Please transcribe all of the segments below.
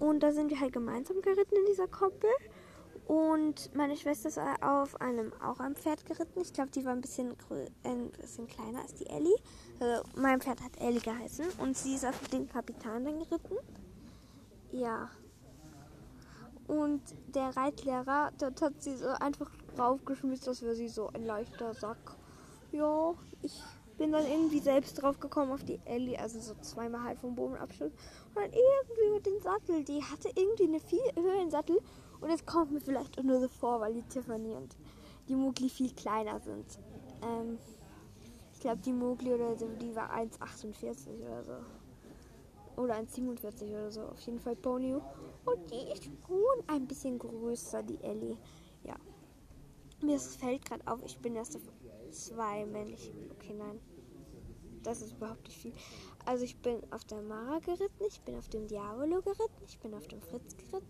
Und da sind wir halt gemeinsam geritten in dieser Koppel. Und meine Schwester ist auf einem auch einem Pferd geritten. Ich glaube, die war ein bisschen, ein bisschen kleiner als die Ellie. Also mein Pferd hat Ellie geheißen. Und sie ist auf den Kapitan dann geritten. Ja. Und der Reitlehrer, dort hat sie so einfach raufgeschmissen, als wäre sie so ein leichter Sack. Ja, ich bin dann irgendwie selbst drauf gekommen auf die Ellie, also so zweimal halt vom Boden abschluss. Und dann irgendwie mit dem Sattel. Die hatte irgendwie eine viel höheren Sattel. Und es kommt mir vielleicht auch nur so vor, weil die Tiffany und die Mugli viel kleiner sind. Ähm, ich glaube, die Mugli oder so, die war 1,48 oder so. Oder 1,47 oder so. Auf jeden Fall Pony. Und die ist schon ein bisschen größer, die Ellie. Ja. Mir fällt gerade auf, ich bin erst zwei männliche. Okay, nein. Das ist überhaupt nicht viel. Also ich bin auf der Mara geritten, ich bin auf dem Diavolo geritten, ich bin auf dem Fritz geritten.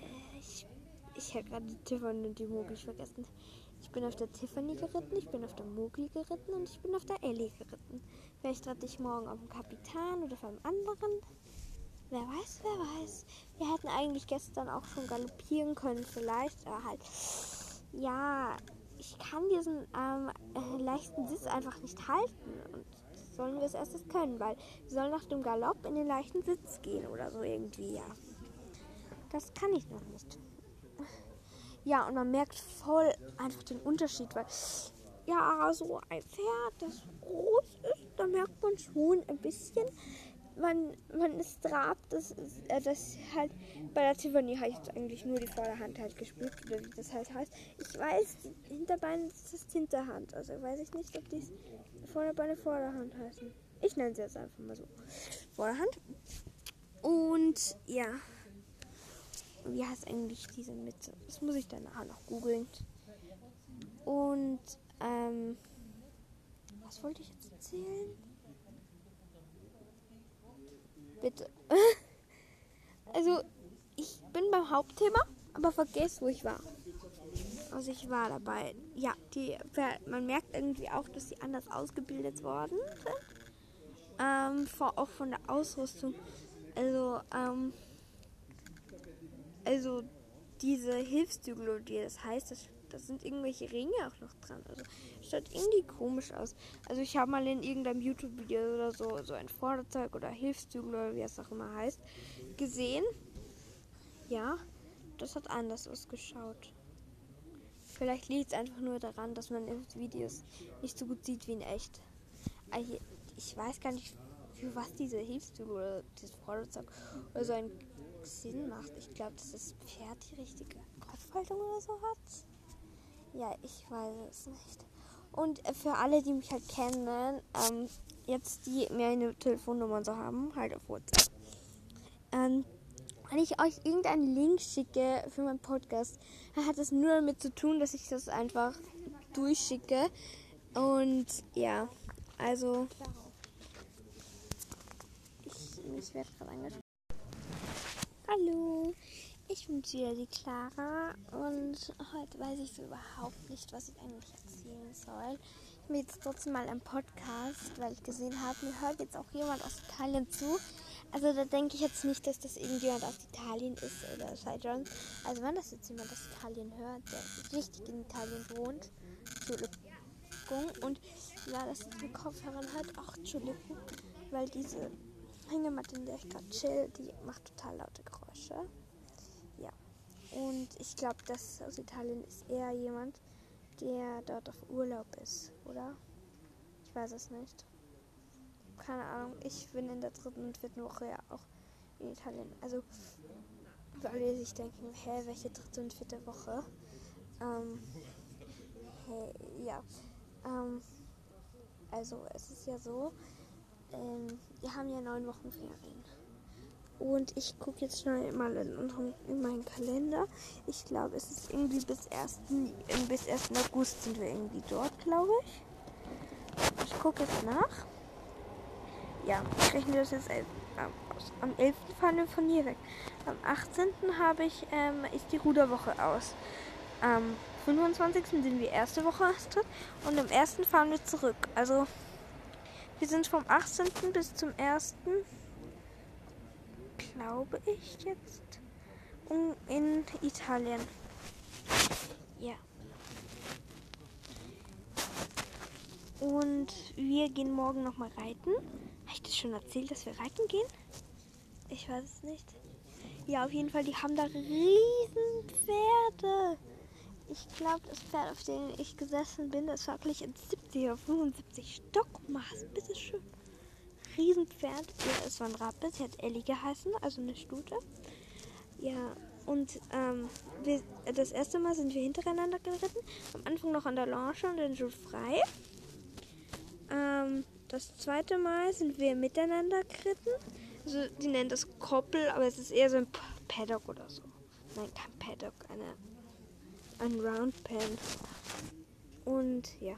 Äh, ich ich habe gerade die Tiffany und die Mogli vergessen. Ich bin auf der Tiffany geritten, ich bin auf der Mogli geritten und ich bin auf der Ellie geritten. Vielleicht reite ich morgen auf dem Kapitan oder auf einem anderen. Wer weiß, wer weiß. Wir hätten eigentlich gestern auch schon galoppieren können, vielleicht, aber halt. Ja, ich kann diesen ähm, äh, leichten Sitz einfach nicht halten. Und sollen wir es erst können, weil wir sollen nach dem Galopp in den leichten Sitz gehen oder so irgendwie, ja. Das kann ich noch nicht. Ja, und man merkt voll einfach den Unterschied, weil ja, so ein Pferd, das groß ist, da merkt man schon ein bisschen, man, man ist Trab, das ist äh, das halt bei der Tiffany heißt eigentlich nur die Vorderhand halt gespürt oder wie das halt heißt. Ich weiß, die Hinterbeine ist das Hinterhand, also weiß ich nicht, ob die Vorderbeine Vorderhand heißen. Ich nenne sie jetzt einfach mal so. Vorderhand. Und ja. Wie heißt eigentlich diese Mitte? Das muss ich dann nachher noch googeln. Und ähm, was wollte ich jetzt erzählen? Bitte. Also, ich bin beim Hauptthema, aber vergesst, wo ich war. Also ich war dabei. Ja, die, man merkt irgendwie auch, dass sie anders ausgebildet worden sind. Ähm, vor, auch von der Ausrüstung. Also, ähm, also diese Hilfszügel, das heißt, das, das sind irgendwelche Ringe auch noch dran. Also schaut irgendwie komisch aus. Also ich habe mal in irgendeinem YouTube-Video oder so so ein Vorderzeug oder Hilfszügel oder wie es auch immer heißt gesehen. Ja, das hat anders ausgeschaut. Vielleicht liegt es einfach nur daran, dass man in Videos nicht so gut sieht wie in echt. Also ich weiß gar nicht, für was diese Hilfszügel oder dieses Vorderzeug oder so einen Sinn macht. Ich glaube, dass das Pferd die richtige Kopfhaltung oder so hat. Ja, ich weiß es nicht. Und für alle, die mich halt kennen, ähm, jetzt die mir eine Telefonnummer so haben, halt auf WhatsApp. Ähm, wenn ich euch irgendeinen Link schicke für meinen Podcast, hat es nur damit zu tun, dass ich das einfach durchschicke. Und ja, also. Ich, ich werde gerade angesprochen. Hallo, ich bin wieder die Clara und heute weiß ich so überhaupt nicht, was ich eigentlich erzählen soll. Ich bin jetzt trotzdem mal im Podcast, weil ich gesehen habe, mir hört jetzt auch jemand aus Italien zu. Also da denke ich jetzt nicht, dass das irgendjemand aus Italien ist oder Scheidron. Also wenn das jetzt jemand aus Italien hört, der richtig in Italien wohnt, Entschuldigung. Und ja, das ist mit Kopfhörern hört, auch Entschuldigung, weil diese Hängematte, in der ich gerade chill, die macht total laute Geräusche. Und ich glaube, das aus Italien ist eher jemand, der dort auf Urlaub ist, oder? Ich weiß es nicht. Keine Ahnung. Ich bin in der dritten und vierten Woche ja auch in Italien. Also, alle, die sich denken, hä, welche dritte und vierte Woche? Ähm, hey, ja. Ähm, also, es ist ja so, ähm, wir haben ja neun Wochen Ferien. Und ich gucke jetzt schnell mal in, unserem, in meinen Kalender. Ich glaube, es ist irgendwie bis 1. bis 1. August sind wir irgendwie dort, glaube ich. Ich gucke jetzt nach. Ja, ich rechne das jetzt äh, aus. Am 11. fahren wir von hier weg. Am 18. habe ich, ähm, ist die Ruderwoche aus. Am 25. sind wir erste Woche Astrid und am 1. fahren wir zurück. Also wir sind vom 18. bis zum 1. glaube ich, jetzt in Italien. Ja. Und wir gehen morgen nochmal reiten. Habe ich das schon erzählt, dass wir reiten gehen? Ich weiß es nicht. Ja, auf jeden Fall, die haben da riesen Pferde. Ich glaube, das Pferd, auf dem ich gesessen bin, das war wirklich in 70 oder 75 Stockmaß. Bitteschön. Riesenpferd. Ja, es war ein. Sie hat Ellie geheißen, also eine Stute. Ja, und ähm, wir, das erste Mal sind wir hintereinander geritten. Am Anfang noch an der Longe und dann schon frei. Ähm, das zweite Mal sind wir miteinander geritten. Also, die nennen das Koppel, aber es ist eher so ein Paddock oder so. Nein, kein Paddock, eine, ein Round Pen. Und ja.